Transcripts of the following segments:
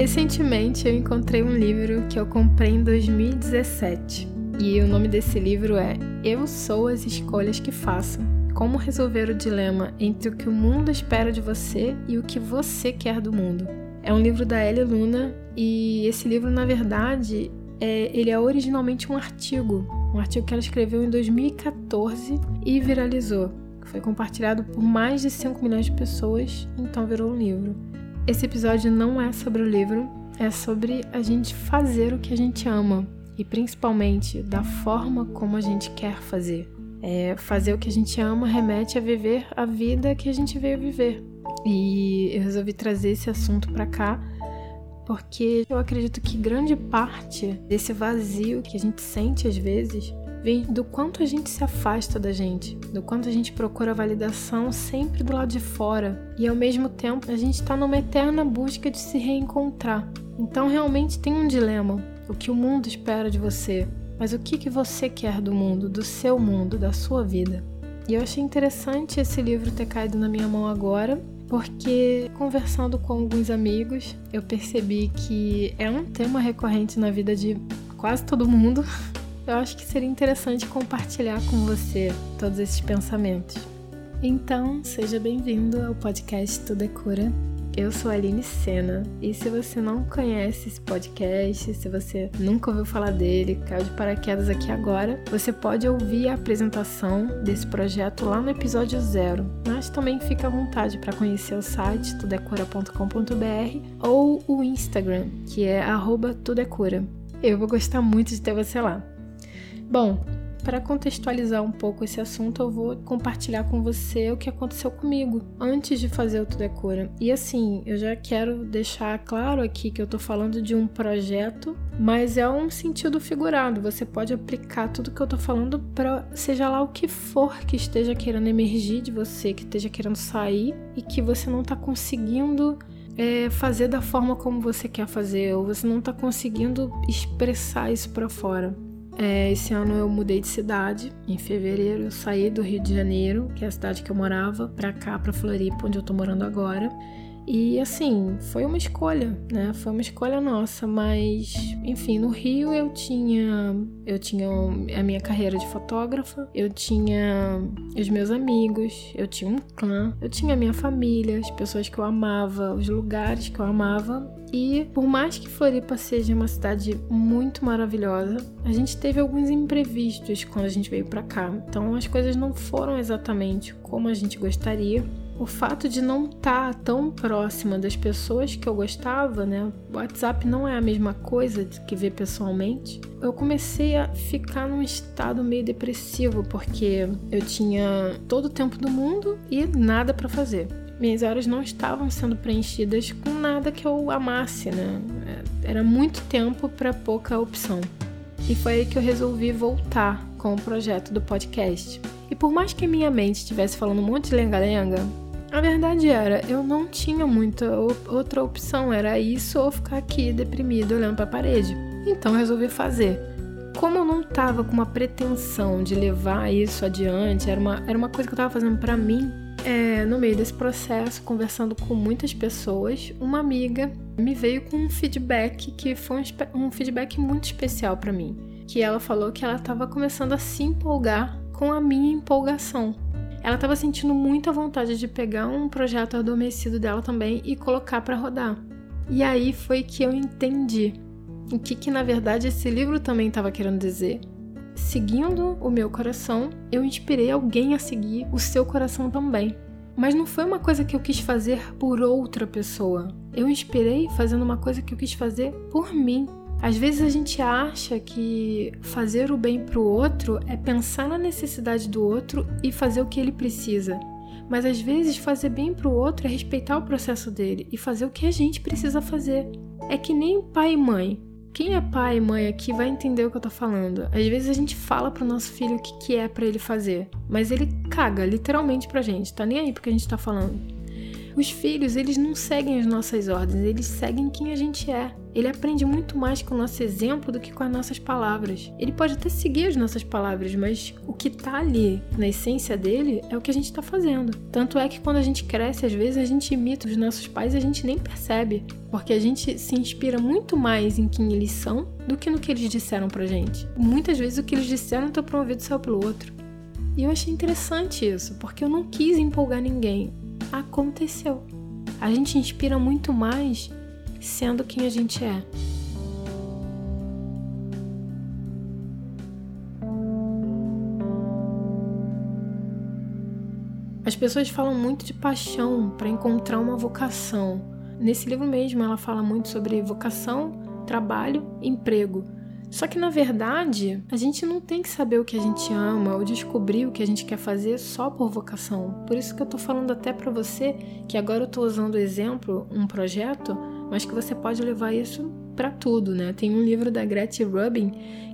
Recentemente eu encontrei um livro que eu comprei em 2017 e o nome desse livro é Eu Sou as Escolhas que Faço. Como resolver o dilema entre o que o mundo espera de você e o que você quer do mundo. É um livro da Ellie Luna e esse livro, na verdade, é, ele é originalmente um artigo, um artigo que ela escreveu em 2014 e viralizou. Foi compartilhado por mais de 5 milhões de pessoas, então virou um livro. Esse episódio não é sobre o livro, é sobre a gente fazer o que a gente ama e principalmente da forma como a gente quer fazer. É, fazer o que a gente ama remete a viver a vida que a gente veio viver. E eu resolvi trazer esse assunto para cá porque eu acredito que grande parte desse vazio que a gente sente às vezes vem do quanto a gente se afasta da gente, do quanto a gente procura validação sempre do lado de fora e ao mesmo tempo a gente está numa eterna busca de se reencontrar. Então realmente tem um dilema: o que o mundo espera de você, mas o que, que você quer do mundo, do seu mundo, da sua vida. E eu achei interessante esse livro ter caído na minha mão agora, porque conversando com alguns amigos, eu percebi que é um tema recorrente na vida de quase todo mundo, eu acho que seria interessante compartilhar com você todos esses pensamentos. Então, seja bem-vindo ao podcast Tudo é Cura. Eu sou a Aline Sena e se você não conhece esse podcast, se você nunca ouviu falar dele, caiu de paraquedas aqui agora, você pode ouvir a apresentação desse projeto lá no episódio zero. Mas também fica à vontade para conhecer o site tudecura.com.br ou o Instagram, que é @tudecura. Eu vou gostar muito de ter você lá. Bom, para contextualizar um pouco esse assunto, eu vou compartilhar com você o que aconteceu comigo antes de fazer o Tudo é. E assim, eu já quero deixar claro aqui que eu tô falando de um projeto, mas é um sentido figurado. Você pode aplicar tudo que eu tô falando para seja lá o que for que esteja querendo emergir de você, que esteja querendo sair e que você não tá conseguindo é, fazer da forma como você quer fazer, ou você não tá conseguindo expressar isso para fora. É, esse ano eu mudei de cidade. Em fevereiro eu saí do Rio de Janeiro, que é a cidade que eu morava, para cá, para Floripa, onde eu tô morando agora. E assim, foi uma escolha, né? Foi uma escolha nossa, mas enfim, no Rio eu tinha eu tinha a minha carreira de fotógrafa, eu tinha os meus amigos, eu tinha um clã, eu tinha a minha família, as pessoas que eu amava, os lugares que eu amava. E por mais que Floripa seja uma cidade muito maravilhosa, a gente teve alguns imprevistos quando a gente veio para cá. Então as coisas não foram exatamente como a gente gostaria o fato de não estar tá tão próxima das pessoas que eu gostava, né? WhatsApp não é a mesma coisa que ver pessoalmente. Eu comecei a ficar num estado meio depressivo porque eu tinha todo o tempo do mundo e nada para fazer. Minhas horas não estavam sendo preenchidas com nada que eu amasse, né? Era muito tempo para pouca opção. E foi aí que eu resolvi voltar com o projeto do podcast. E por mais que minha mente estivesse falando um monte de lenga-lenga, a verdade era, eu não tinha muita outra opção, era isso ou ficar aqui deprimido olhando para a parede. Então resolvi fazer. Como eu não tava com uma pretensão de levar isso adiante, era uma, era uma coisa que eu tava fazendo para mim, é, no meio desse processo, conversando com muitas pessoas, uma amiga me veio com um feedback que foi um, um feedback muito especial para mim. Que ela falou que ela estava começando a se empolgar com a minha empolgação. Ela estava sentindo muita vontade de pegar um projeto adormecido dela também e colocar para rodar. E aí foi que eu entendi o que, que na verdade esse livro também estava querendo dizer. Seguindo o meu coração, eu inspirei alguém a seguir o seu coração também. Mas não foi uma coisa que eu quis fazer por outra pessoa. Eu inspirei fazendo uma coisa que eu quis fazer por mim. Às vezes a gente acha que fazer o bem para o outro é pensar na necessidade do outro e fazer o que ele precisa. Mas às vezes fazer bem para o outro é respeitar o processo dele e fazer o que a gente precisa fazer. É que nem pai e mãe. Quem é pai e mãe aqui vai entender o que eu tô falando. Às vezes a gente fala pro nosso filho o que, que é para ele fazer, mas ele caga literalmente pra gente, tá nem aí porque a gente tá falando. Os filhos, eles não seguem as nossas ordens, eles seguem quem a gente é. Ele aprende muito mais com o nosso exemplo do que com as nossas palavras. Ele pode até seguir as nossas palavras, mas o que tá ali na essência dele é o que a gente tá fazendo. Tanto é que quando a gente cresce, às vezes a gente imita os nossos pais e a gente nem percebe, porque a gente se inspira muito mais em quem eles são do que no que eles disseram pra gente. Muitas vezes o que eles disseram tá promovido só pelo outro. E eu achei interessante isso, porque eu não quis empolgar ninguém. Aconteceu. A gente inspira muito mais sendo quem a gente é. As pessoas falam muito de paixão para encontrar uma vocação. Nesse livro mesmo, ela fala muito sobre vocação, trabalho, emprego. Só que na verdade, a gente não tem que saber o que a gente ama ou descobrir o que a gente quer fazer só por vocação. Por isso que eu tô falando até para você que agora eu tô usando o exemplo, um projeto, mas que você pode levar isso para tudo, né? Tem um livro da Gretchen Rubin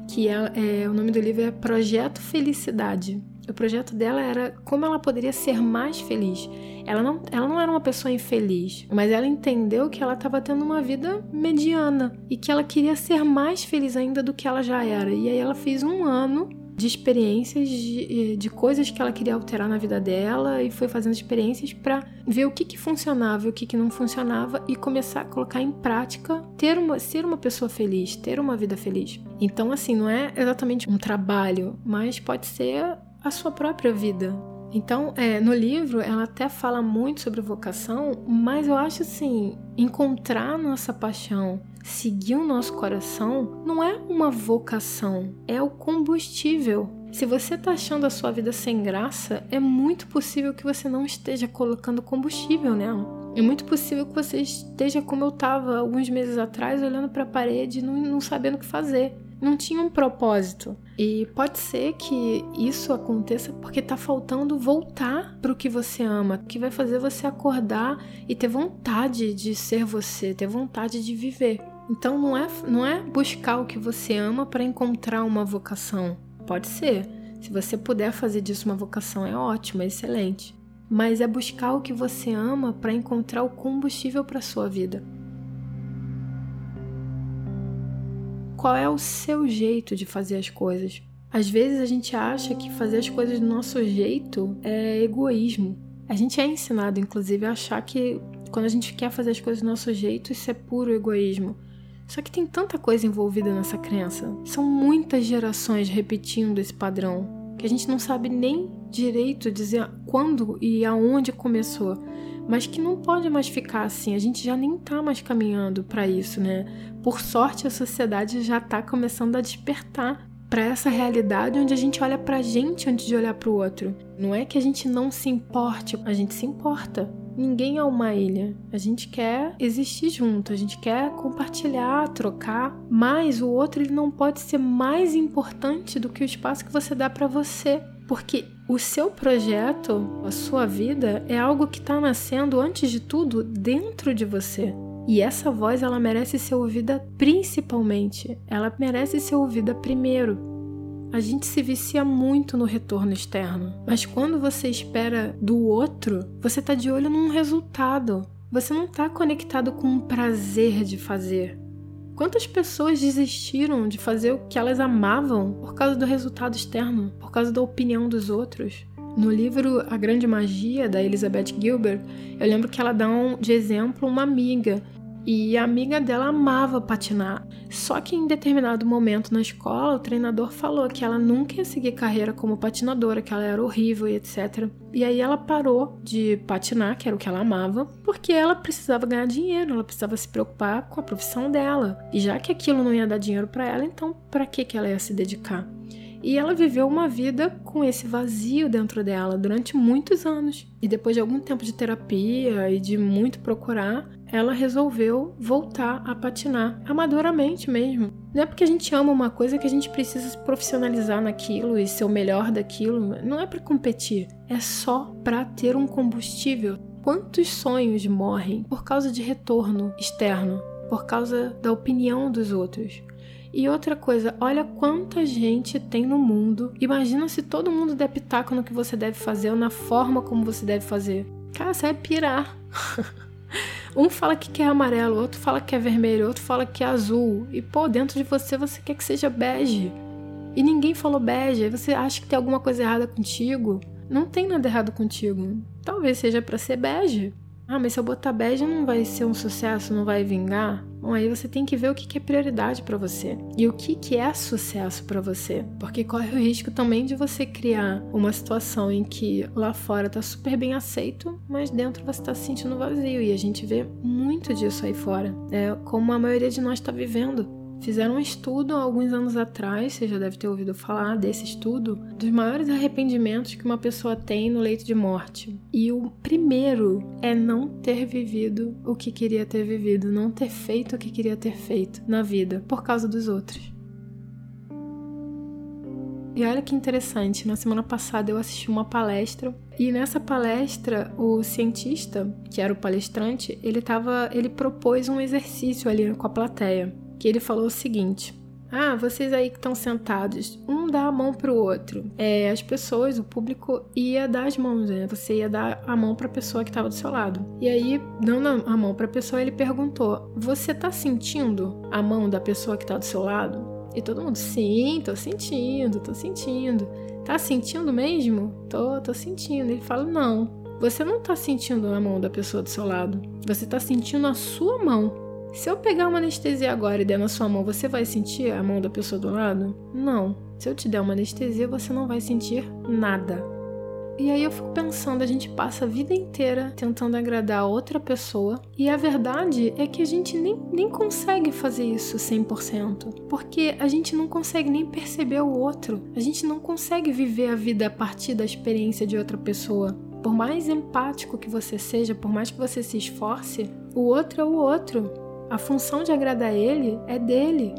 que é, é o nome do livro é Projeto Felicidade. O projeto dela era como ela poderia ser mais feliz. Ela não, ela não era uma pessoa infeliz, mas ela entendeu que ela estava tendo uma vida mediana e que ela queria ser mais feliz ainda do que ela já era. E aí ela fez um ano de experiências, de, de coisas que ela queria alterar na vida dela e foi fazendo experiências para ver o que, que funcionava e o que, que não funcionava e começar a colocar em prática ter uma, ser uma pessoa feliz, ter uma vida feliz. Então, assim, não é exatamente um trabalho, mas pode ser a sua própria vida. Então, é, no livro, ela até fala muito sobre vocação, mas eu acho assim: encontrar nossa paixão, seguir o nosso coração, não é uma vocação, é o combustível. Se você está achando a sua vida sem graça, é muito possível que você não esteja colocando combustível nela. É muito possível que você esteja como eu estava alguns meses atrás, olhando para a parede e não, não sabendo o que fazer não tinha um propósito. E pode ser que isso aconteça porque tá faltando voltar para o que você ama, que vai fazer você acordar e ter vontade de ser você, ter vontade de viver. Então não é, não é buscar o que você ama para encontrar uma vocação. Pode ser. Se você puder fazer disso uma vocação, é ótimo, é excelente. Mas é buscar o que você ama para encontrar o combustível para sua vida. qual é o seu jeito de fazer as coisas. Às vezes a gente acha que fazer as coisas do nosso jeito é egoísmo. A gente é ensinado, inclusive, a achar que quando a gente quer fazer as coisas do nosso jeito, isso é puro egoísmo. Só que tem tanta coisa envolvida nessa crença. São muitas gerações repetindo esse padrão que a gente não sabe nem direito dizer quando e aonde começou mas que não pode mais ficar assim. A gente já nem tá mais caminhando para isso, né? Por sorte, a sociedade já tá começando a despertar para essa realidade onde a gente olha pra gente antes de olhar para o outro. Não é que a gente não se importe, a gente se importa. Ninguém é uma ilha. A gente quer existir junto, a gente quer compartilhar, trocar, mas o outro ele não pode ser mais importante do que o espaço que você dá para você. Porque o seu projeto, a sua vida, é algo que está nascendo antes de tudo dentro de você. E essa voz ela merece ser ouvida principalmente, ela merece ser ouvida primeiro. A gente se vicia muito no retorno externo, mas quando você espera do outro, você está de olho num resultado. Você não está conectado com o prazer de fazer. Quantas pessoas desistiram de fazer o que elas amavam por causa do resultado externo, por causa da opinião dos outros? No livro A Grande Magia, da Elizabeth Gilbert, eu lembro que ela dá um, de exemplo uma amiga e a amiga dela amava patinar. Só que em determinado momento na escola, o treinador falou que ela nunca ia seguir carreira como patinadora, que ela era horrível e etc. E aí ela parou de patinar, que era o que ela amava, porque ela precisava ganhar dinheiro, ela precisava se preocupar com a profissão dela. E já que aquilo não ia dar dinheiro para ela, então para que que ela ia se dedicar? E ela viveu uma vida com esse vazio dentro dela durante muitos anos. E depois de algum tempo de terapia e de muito procurar, ela resolveu voltar a patinar, amadoramente mesmo. Não é porque a gente ama uma coisa que a gente precisa se profissionalizar naquilo e ser o melhor daquilo. Não é para competir, é só para ter um combustível. Quantos sonhos morrem por causa de retorno externo, por causa da opinião dos outros? E outra coisa, olha quanta gente tem no mundo. Imagina se todo mundo der pitaco no que você deve fazer ou na forma como você deve fazer. Cara, você vai pirar. um fala que quer amarelo, outro fala que é vermelho, outro fala que é azul. E pô, dentro de você você quer que seja bege. E ninguém falou bege. Aí você acha que tem alguma coisa errada contigo. Não tem nada errado contigo. Talvez seja para ser bege. Ah, mas se eu botar bege não vai ser um sucesso, não vai vingar? Bom, aí você tem que ver o que é prioridade para você e o que é sucesso para você, porque corre o risco também de você criar uma situação em que lá fora tá super bem aceito, mas dentro você tá se sentindo vazio e a gente vê muito disso aí fora. É como a maioria de nós está vivendo. Fizeram um estudo há alguns anos atrás, você já deve ter ouvido falar desse estudo, dos maiores arrependimentos que uma pessoa tem no leito de morte. E o primeiro é não ter vivido o que queria ter vivido, não ter feito o que queria ter feito na vida por causa dos outros. E olha que interessante, na semana passada eu assisti uma palestra e nessa palestra o cientista, que era o palestrante, ele tava, ele propôs um exercício ali com a plateia que ele falou o seguinte: ah, vocês aí que estão sentados, um dá a mão pro outro. É, as pessoas, o público ia dar as mãos, né? Você ia dar a mão para a pessoa que estava do seu lado. E aí, dando a mão para a pessoa, ele perguntou: "Você tá sentindo a mão da pessoa que está do seu lado?" E todo mundo: "Sim, tô sentindo, tô sentindo." Tá sentindo mesmo? Tô, tô sentindo. Ele fala: "Não. Você não tá sentindo a mão da pessoa do seu lado. Você tá sentindo a sua mão." Se eu pegar uma anestesia agora e der na sua mão, você vai sentir a mão da pessoa do lado? Não. Se eu te der uma anestesia, você não vai sentir nada. E aí eu fico pensando, a gente passa a vida inteira tentando agradar a outra pessoa, e a verdade é que a gente nem, nem consegue fazer isso 100%, porque a gente não consegue nem perceber o outro, a gente não consegue viver a vida a partir da experiência de outra pessoa. Por mais empático que você seja, por mais que você se esforce, o outro é o outro. A função de agradar ele é dele.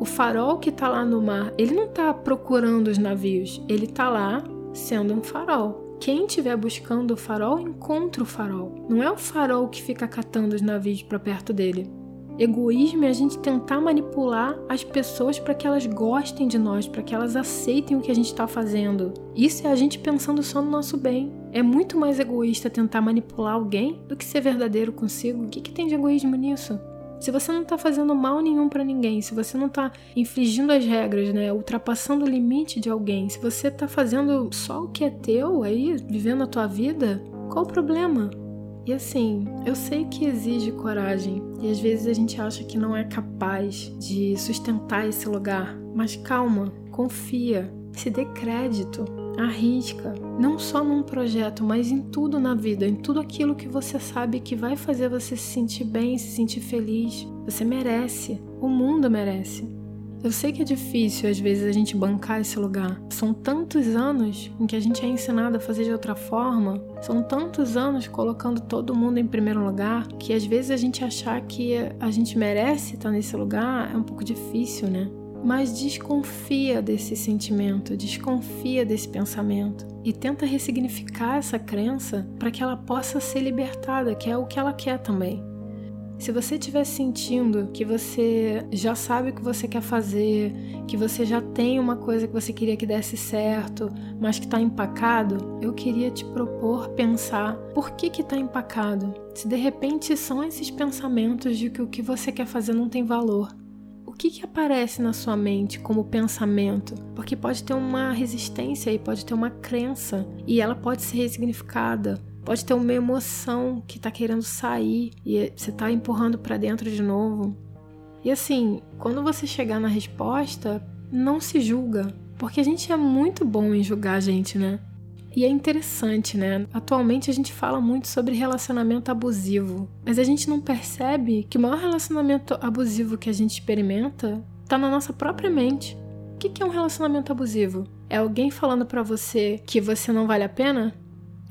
O farol que está lá no mar, ele não está procurando os navios, ele está lá sendo um farol. Quem estiver buscando o farol, encontra o farol. Não é o farol que fica catando os navios para perto dele. Egoísmo é a gente tentar manipular as pessoas para que elas gostem de nós, para que elas aceitem o que a gente está fazendo. Isso é a gente pensando só no nosso bem. É muito mais egoísta tentar manipular alguém do que ser verdadeiro consigo. O que, que tem de egoísmo nisso? Se você não tá fazendo mal nenhum para ninguém, se você não tá infringindo as regras, né, ultrapassando o limite de alguém, se você tá fazendo só o que é teu aí, vivendo a tua vida, qual o problema? E assim, eu sei que exige coragem e às vezes a gente acha que não é capaz de sustentar esse lugar, mas calma, confia, se dê crédito. Arrisca, não só num projeto, mas em tudo na vida, em tudo aquilo que você sabe que vai fazer você se sentir bem, se sentir feliz. Você merece, o mundo merece. Eu sei que é difícil às vezes a gente bancar esse lugar. São tantos anos em que a gente é ensinado a fazer de outra forma, são tantos anos colocando todo mundo em primeiro lugar, que às vezes a gente achar que a gente merece estar nesse lugar é um pouco difícil, né? Mas desconfia desse sentimento, desconfia desse pensamento e tenta ressignificar essa crença para que ela possa ser libertada, que é o que ela quer também. Se você estiver sentindo que você já sabe o que você quer fazer, que você já tem uma coisa que você queria que desse certo, mas que está empacado, eu queria te propor pensar por que que está empacado. Se de repente são esses pensamentos de que o que você quer fazer não tem valor, que, que aparece na sua mente como pensamento? Porque pode ter uma resistência e pode ter uma crença e ela pode ser ressignificada. Pode ter uma emoção que está querendo sair e você está empurrando para dentro de novo. E assim, quando você chegar na resposta, não se julga, porque a gente é muito bom em julgar a gente, né? E é interessante, né? Atualmente a gente fala muito sobre relacionamento abusivo, mas a gente não percebe que o maior relacionamento abusivo que a gente experimenta tá na nossa própria mente. O que é um relacionamento abusivo? É alguém falando para você que você não vale a pena?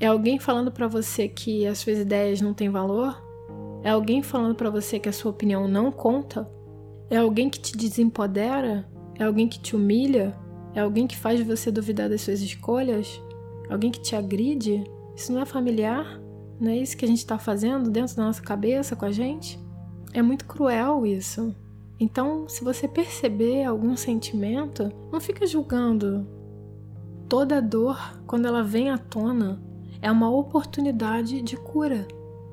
É alguém falando para você que as suas ideias não têm valor? É alguém falando para você que a sua opinião não conta? É alguém que te desempodera? É alguém que te humilha? É alguém que faz você duvidar das suas escolhas? Alguém que te agride? Isso não é familiar? Não é isso que a gente está fazendo dentro da nossa cabeça com a gente? É muito cruel isso. Então, se você perceber algum sentimento, não fica julgando. Toda dor, quando ela vem à tona, é uma oportunidade de cura.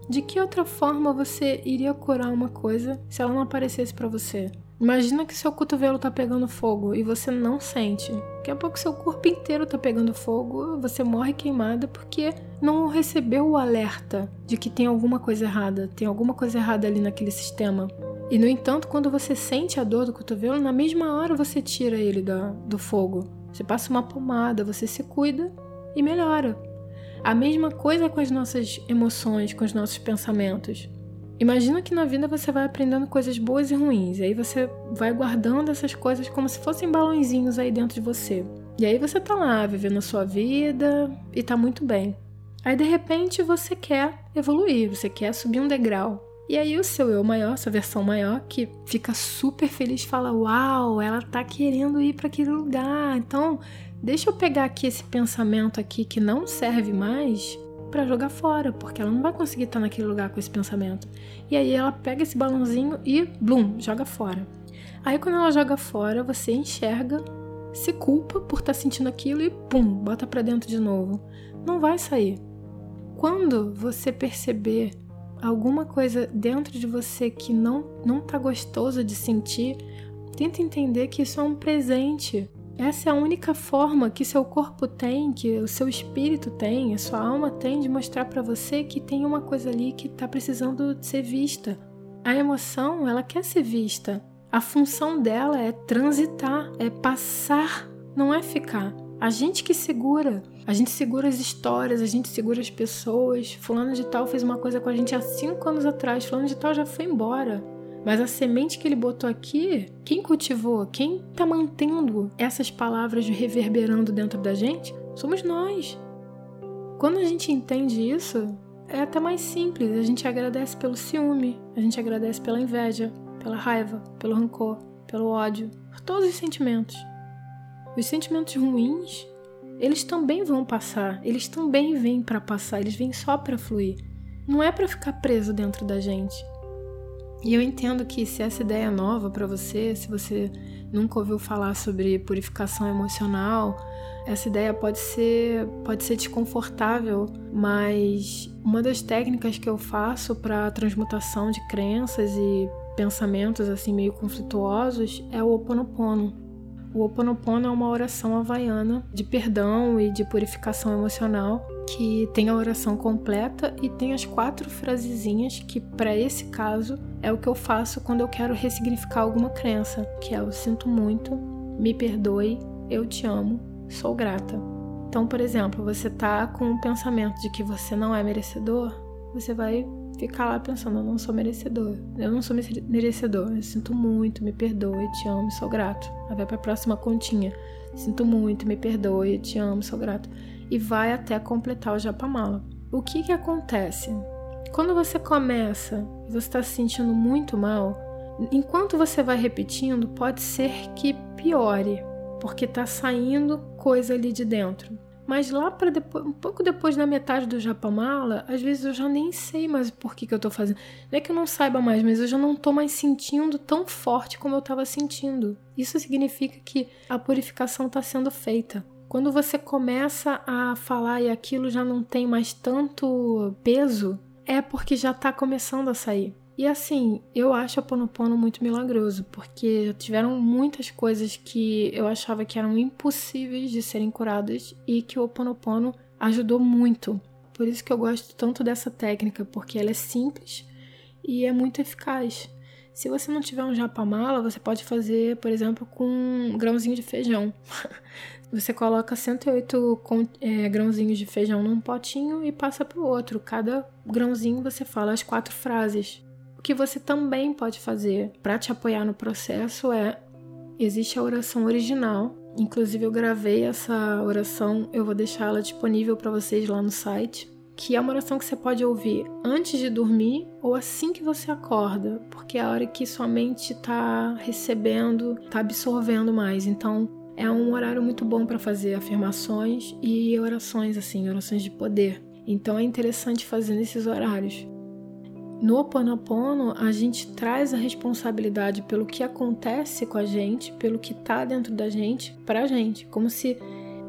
De que outra forma você iria curar uma coisa se ela não aparecesse para você? Imagina que seu cotovelo tá pegando fogo e você não sente. Daqui a pouco seu corpo inteiro tá pegando fogo, você morre queimada porque não recebeu o alerta de que tem alguma coisa errada, tem alguma coisa errada ali naquele sistema. E no entanto, quando você sente a dor do cotovelo, na mesma hora você tira ele do fogo. Você passa uma pomada, você se cuida e melhora. A mesma coisa com as nossas emoções, com os nossos pensamentos. Imagina que na vida você vai aprendendo coisas boas e ruins, e aí você vai guardando essas coisas como se fossem balãozinhos aí dentro de você. E aí você tá lá vivendo a sua vida e tá muito bem. Aí de repente você quer evoluir, você quer subir um degrau. E aí o seu eu maior, sua versão maior, que fica super feliz, fala: "Uau, ela tá querendo ir para aquele lugar". Então, deixa eu pegar aqui esse pensamento aqui que não serve mais para jogar fora, porque ela não vai conseguir estar naquele lugar com esse pensamento. E aí ela pega esse balãozinho e, blum, joga fora. Aí quando ela joga fora, você enxerga, se culpa por estar tá sentindo aquilo e pum, bota para dentro de novo. Não vai sair. Quando você perceber alguma coisa dentro de você que não não tá gostoso de sentir, tenta entender que isso é um presente essa é a única forma que seu corpo tem, que o seu espírito tem, a sua alma tem de mostrar para você que tem uma coisa ali que está precisando ser vista. A emoção, ela quer ser vista. A função dela é transitar, é passar, não é ficar. A gente que segura, a gente segura as histórias, a gente segura as pessoas. Fulano de tal fez uma coisa com a gente há cinco anos atrás, fulano de tal já foi embora. Mas a semente que ele botou aqui, quem cultivou, quem está mantendo essas palavras reverberando dentro da gente, somos nós. Quando a gente entende isso, é até mais simples. A gente agradece pelo ciúme, a gente agradece pela inveja, pela raiva, pelo rancor, pelo ódio, por todos os sentimentos. Os sentimentos ruins, eles também vão passar, eles também vêm para passar, eles vêm só para fluir. Não é para ficar preso dentro da gente. E eu entendo que se essa ideia é nova para você, se você nunca ouviu falar sobre purificação emocional, essa ideia pode ser pode ser desconfortável, mas uma das técnicas que eu faço para transmutação de crenças e pensamentos assim meio conflituosos é o Oponopono. O Oponopono é uma oração havaiana de perdão e de purificação emocional que tem a oração completa e tem as quatro frasezinhas que para esse caso é o que eu faço quando eu quero ressignificar alguma crença, que é eu sinto muito, me perdoe, eu te amo, sou grata. Então, por exemplo, você tá com o pensamento de que você não é merecedor, você vai ficar lá pensando, eu não sou merecedor, eu não sou merecedor, eu sinto muito, me perdoe, te amo, sou grato. Aí vai para a próxima continha. Sinto muito, me perdoe, te amo, sou grato. E vai até completar o japamala. O que que acontece? Quando você começa e você está se sentindo muito mal, enquanto você vai repetindo, pode ser que piore, porque está saindo coisa ali de dentro. Mas lá para um pouco depois da metade do Japamala, às vezes eu já nem sei mais por que, que eu tô fazendo. Não é que eu não saiba mais, mas eu já não tô mais sentindo tão forte como eu estava sentindo. Isso significa que a purificação está sendo feita. Quando você começa a falar e aquilo já não tem mais tanto peso, é porque já tá começando a sair. E assim, eu acho a Ponopono muito milagroso, porque tiveram muitas coisas que eu achava que eram impossíveis de serem curadas e que o Ponopono ajudou muito. Por isso que eu gosto tanto dessa técnica, porque ela é simples e é muito eficaz. Se você não tiver um japamala, você pode fazer, por exemplo, com um grãozinho de feijão. Você coloca 108 é, grãozinhos de feijão num potinho e passa para o outro. Cada grãozinho você fala as quatro frases. O que você também pode fazer para te apoiar no processo é existe a oração original. Inclusive eu gravei essa oração, eu vou deixá-la disponível para vocês lá no site, que é uma oração que você pode ouvir antes de dormir ou assim que você acorda, porque é a hora que sua mente está recebendo, está absorvendo mais. Então, é um horário muito bom para fazer afirmações e orações, assim, orações de poder. Então é interessante fazer nesses horários. No Oponopono, a gente traz a responsabilidade pelo que acontece com a gente, pelo que está dentro da gente, para a gente, como se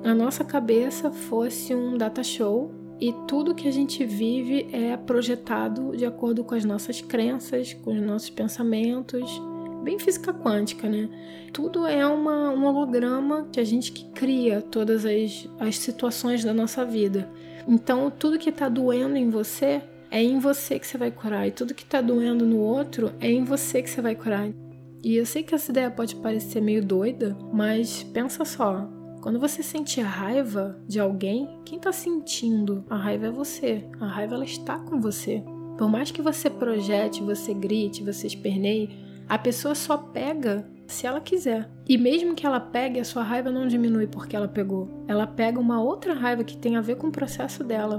a nossa cabeça fosse um data show e tudo que a gente vive é projetado de acordo com as nossas crenças, com os nossos pensamentos, bem física quântica, né? Tudo é uma, um holograma que a gente que cria todas as, as situações da nossa vida. Então, tudo que está doendo em você é em você que você vai curar, e tudo que está doendo no outro é em você que você vai curar. E eu sei que essa ideia pode parecer meio doida, mas pensa só: quando você sente raiva de alguém, quem está sentindo a raiva é você. A raiva ela está com você. Por mais que você projete, você grite, você esperneie, a pessoa só pega se ela quiser. E mesmo que ela pegue, a sua raiva não diminui porque ela pegou. Ela pega uma outra raiva que tem a ver com o processo dela.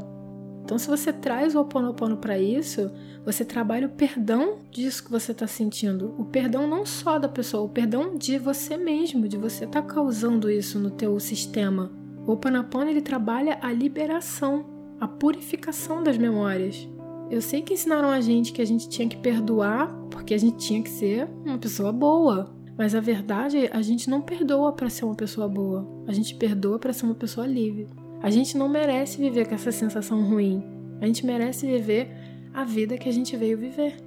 Então, se você traz o Oponopono para isso, você trabalha o perdão disso que você está sentindo. O perdão não só da pessoa, o perdão de você mesmo, de você estar tá causando isso no teu sistema. O Oponopono ele trabalha a liberação, a purificação das memórias. Eu sei que ensinaram a gente que a gente tinha que perdoar porque a gente tinha que ser uma pessoa boa. Mas a verdade, a gente não perdoa para ser uma pessoa boa. A gente perdoa para ser uma pessoa livre. A gente não merece viver com essa sensação ruim. A gente merece viver a vida que a gente veio viver.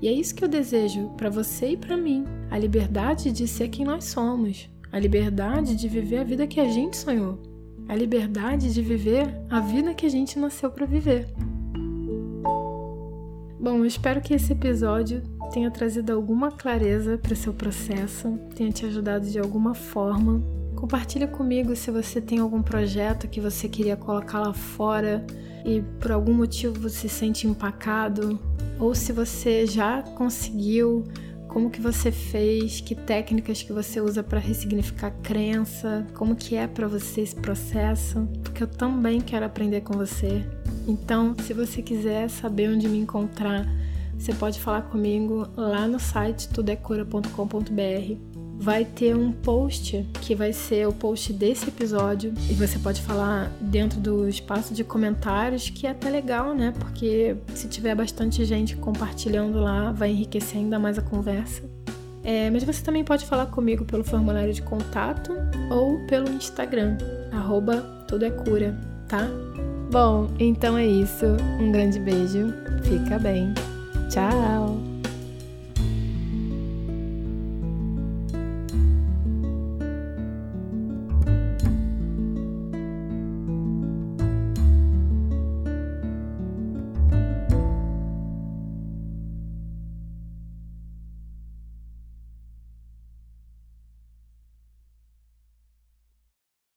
E é isso que eu desejo para você e para mim: a liberdade de ser quem nós somos, a liberdade de viver a vida que a gente sonhou, a liberdade de viver a vida que a gente nasceu para viver. Bom, eu espero que esse episódio tenha trazido alguma clareza para o seu processo, tenha te ajudado de alguma forma Compartilhe comigo se você tem algum projeto que você queria colocar lá fora e por algum motivo você se sente empacado, ou se você já conseguiu, como que você fez, que técnicas que você usa para ressignificar crença, como que é para você esse processo, porque eu também quero aprender com você. Então, se você quiser saber onde me encontrar, você pode falar comigo lá no site tudecura.com.br vai ter um post que vai ser o post desse episódio e você pode falar dentro do espaço de comentários, que é até legal, né? Porque se tiver bastante gente compartilhando lá, vai enriquecer ainda mais a conversa. É, mas você também pode falar comigo pelo formulário de contato ou pelo Instagram, arroba tudo é cura, tá? Bom, então é isso. Um grande beijo, fica bem. Tchau!